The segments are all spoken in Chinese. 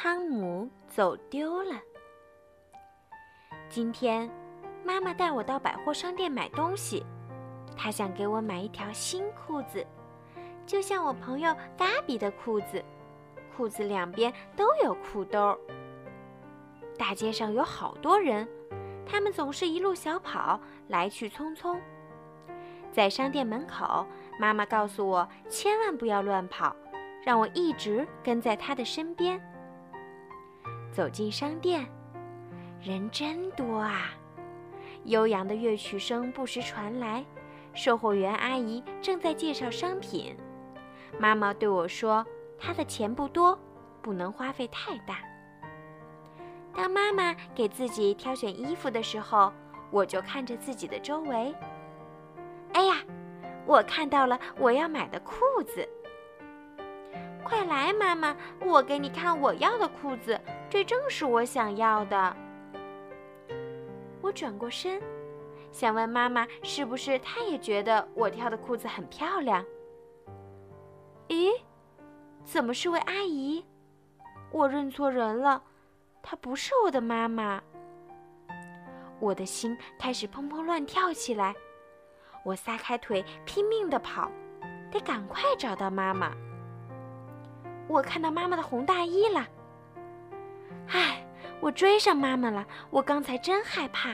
汤姆走丢了。今天，妈妈带我到百货商店买东西，她想给我买一条新裤子，就像我朋友嘎比的裤子，裤子两边都有裤兜。大街上有好多人，他们总是一路小跑，来去匆匆。在商店门口，妈妈告诉我千万不要乱跑，让我一直跟在她的身边。走进商店，人真多啊！悠扬的乐曲声不时传来，售货员阿姨正在介绍商品。妈妈对我说：“她的钱不多，不能花费太大。”当妈妈给自己挑选衣服的时候，我就看着自己的周围。哎呀，我看到了我要买的裤子。快来，妈妈，我给你看我要的裤子，这正是我想要的。我转过身，想问妈妈，是不是她也觉得我挑的裤子很漂亮？咦，怎么是位阿姨？我认错人了，她不是我的妈妈。我的心开始砰砰乱跳起来，我撒开腿拼命地跑，得赶快找到妈妈。我看到妈妈的红大衣了。唉，我追上妈妈了。我刚才真害怕。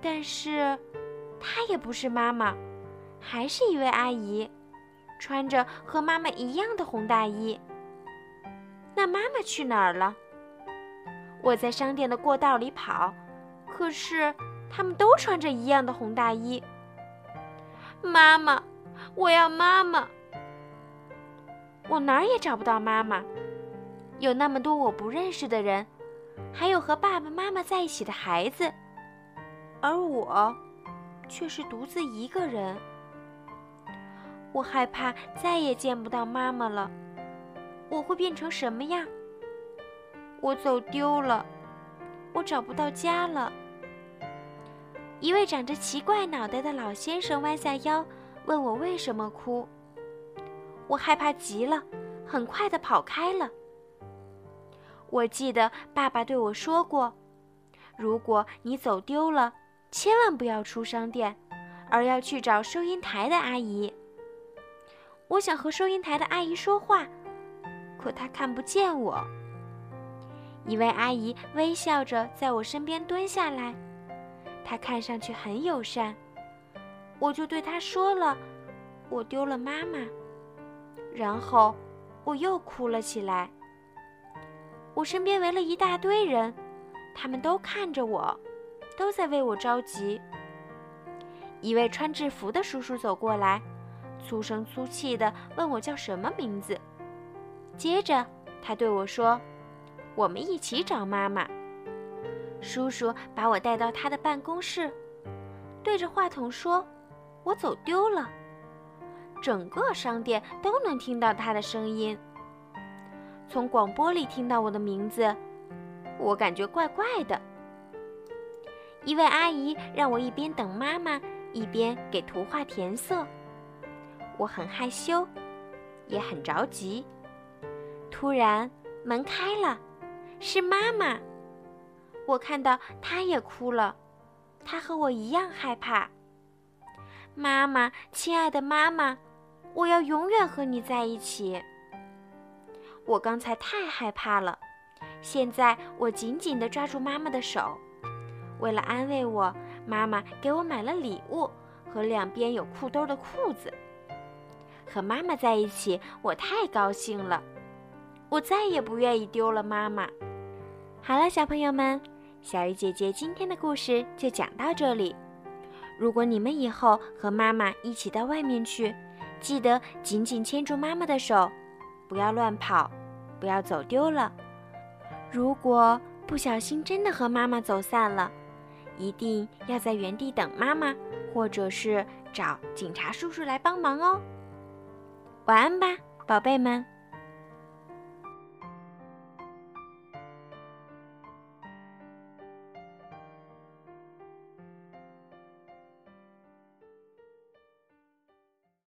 但是，她也不是妈妈，还是一位阿姨，穿着和妈妈一样的红大衣。那妈妈去哪儿了？我在商店的过道里跑，可是他们都穿着一样的红大衣。妈妈，我要妈妈。我哪儿也找不到妈妈，有那么多我不认识的人，还有和爸爸妈妈在一起的孩子，而我却是独自一个人。我害怕再也见不到妈妈了，我会变成什么样？我走丢了，我找不到家了。一位长着奇怪脑袋的老先生弯下腰，问我为什么哭。我害怕极了，很快的跑开了。我记得爸爸对我说过：“如果你走丢了，千万不要出商店，而要去找收银台的阿姨。”我想和收银台的阿姨说话，可她看不见我。一位阿姨微笑着在我身边蹲下来，她看上去很友善。我就对她说了：“我丢了妈妈。”然后，我又哭了起来。我身边围了一大堆人，他们都看着我，都在为我着急。一位穿制服的叔叔走过来，粗声粗气地问我叫什么名字。接着，他对我说：“我们一起找妈妈。”叔叔把我带到他的办公室，对着话筒说：“我走丢了。”整个商店都能听到他的声音。从广播里听到我的名字，我感觉怪怪的。一位阿姨让我一边等妈妈，一边给图画填色。我很害羞，也很着急。突然门开了，是妈妈。我看到她也哭了，她和我一样害怕。妈妈，亲爱的妈妈。我要永远和你在一起。我刚才太害怕了，现在我紧紧地抓住妈妈的手。为了安慰我，妈妈给我买了礼物和两边有裤兜的裤子。和妈妈在一起，我太高兴了。我再也不愿意丢了妈妈。好了，小朋友们，小鱼姐姐今天的故事就讲到这里。如果你们以后和妈妈一起到外面去，记得紧紧牵住妈妈的手，不要乱跑，不要走丢了。如果不小心真的和妈妈走散了，一定要在原地等妈妈，或者是找警察叔叔来帮忙哦。晚安吧，宝贝们。